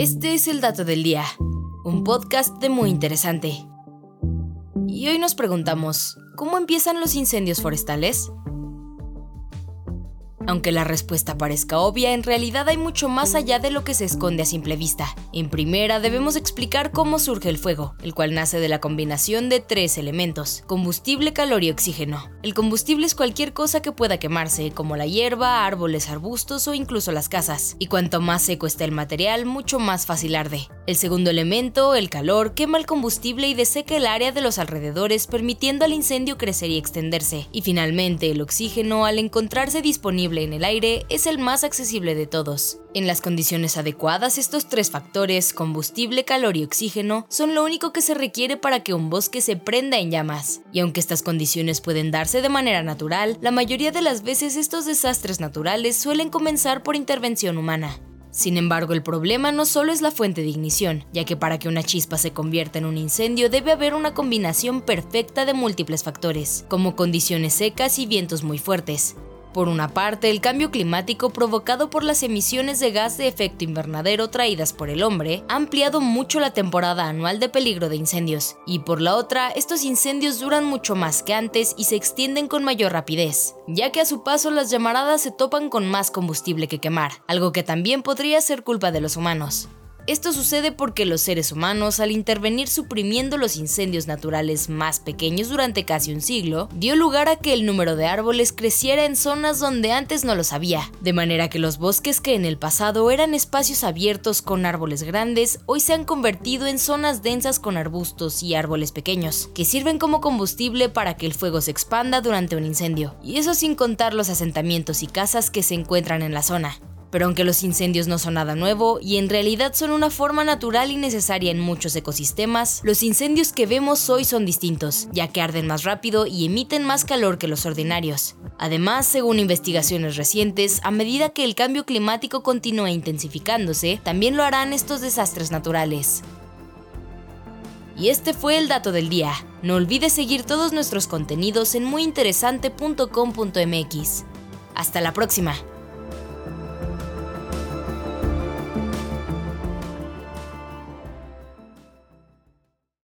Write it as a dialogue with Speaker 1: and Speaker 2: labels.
Speaker 1: Este es el dato del día, un podcast de muy interesante. Y hoy nos preguntamos, ¿cómo empiezan los incendios forestales? Aunque la respuesta parezca obvia, en realidad hay mucho más allá de lo que se esconde a simple vista. En primera, debemos explicar cómo surge el fuego, el cual nace de la combinación de tres elementos, combustible, calor y oxígeno. El combustible es cualquier cosa que pueda quemarse, como la hierba, árboles, arbustos o incluso las casas, y cuanto más seco está el material, mucho más fácil arde. El segundo elemento, el calor, quema el combustible y deseca el área de los alrededores, permitiendo al incendio crecer y extenderse. Y finalmente, el oxígeno, al encontrarse disponible en el aire es el más accesible de todos. En las condiciones adecuadas, estos tres factores, combustible, calor y oxígeno, son lo único que se requiere para que un bosque se prenda en llamas. Y aunque estas condiciones pueden darse de manera natural, la mayoría de las veces estos desastres naturales suelen comenzar por intervención humana. Sin embargo, el problema no solo es la fuente de ignición, ya que para que una chispa se convierta en un incendio debe haber una combinación perfecta de múltiples factores, como condiciones secas y vientos muy fuertes. Por una parte, el cambio climático provocado por las emisiones de gas de efecto invernadero traídas por el hombre ha ampliado mucho la temporada anual de peligro de incendios, y por la otra, estos incendios duran mucho más que antes y se extienden con mayor rapidez, ya que a su paso las llamaradas se topan con más combustible que quemar, algo que también podría ser culpa de los humanos. Esto sucede porque los seres humanos, al intervenir suprimiendo los incendios naturales más pequeños durante casi un siglo, dio lugar a que el número de árboles creciera en zonas donde antes no los había, de manera que los bosques que en el pasado eran espacios abiertos con árboles grandes, hoy se han convertido en zonas densas con arbustos y árboles pequeños, que sirven como combustible para que el fuego se expanda durante un incendio, y eso sin contar los asentamientos y casas que se encuentran en la zona. Pero aunque los incendios no son nada nuevo y en realidad son una forma natural y necesaria en muchos ecosistemas, los incendios que vemos hoy son distintos, ya que arden más rápido y emiten más calor que los ordinarios. Además, según investigaciones recientes, a medida que el cambio climático continúe intensificándose, también lo harán estos desastres naturales. Y este fue el dato del día. No olvides seguir todos nuestros contenidos en muyinteresante.com.mx. Hasta la próxima.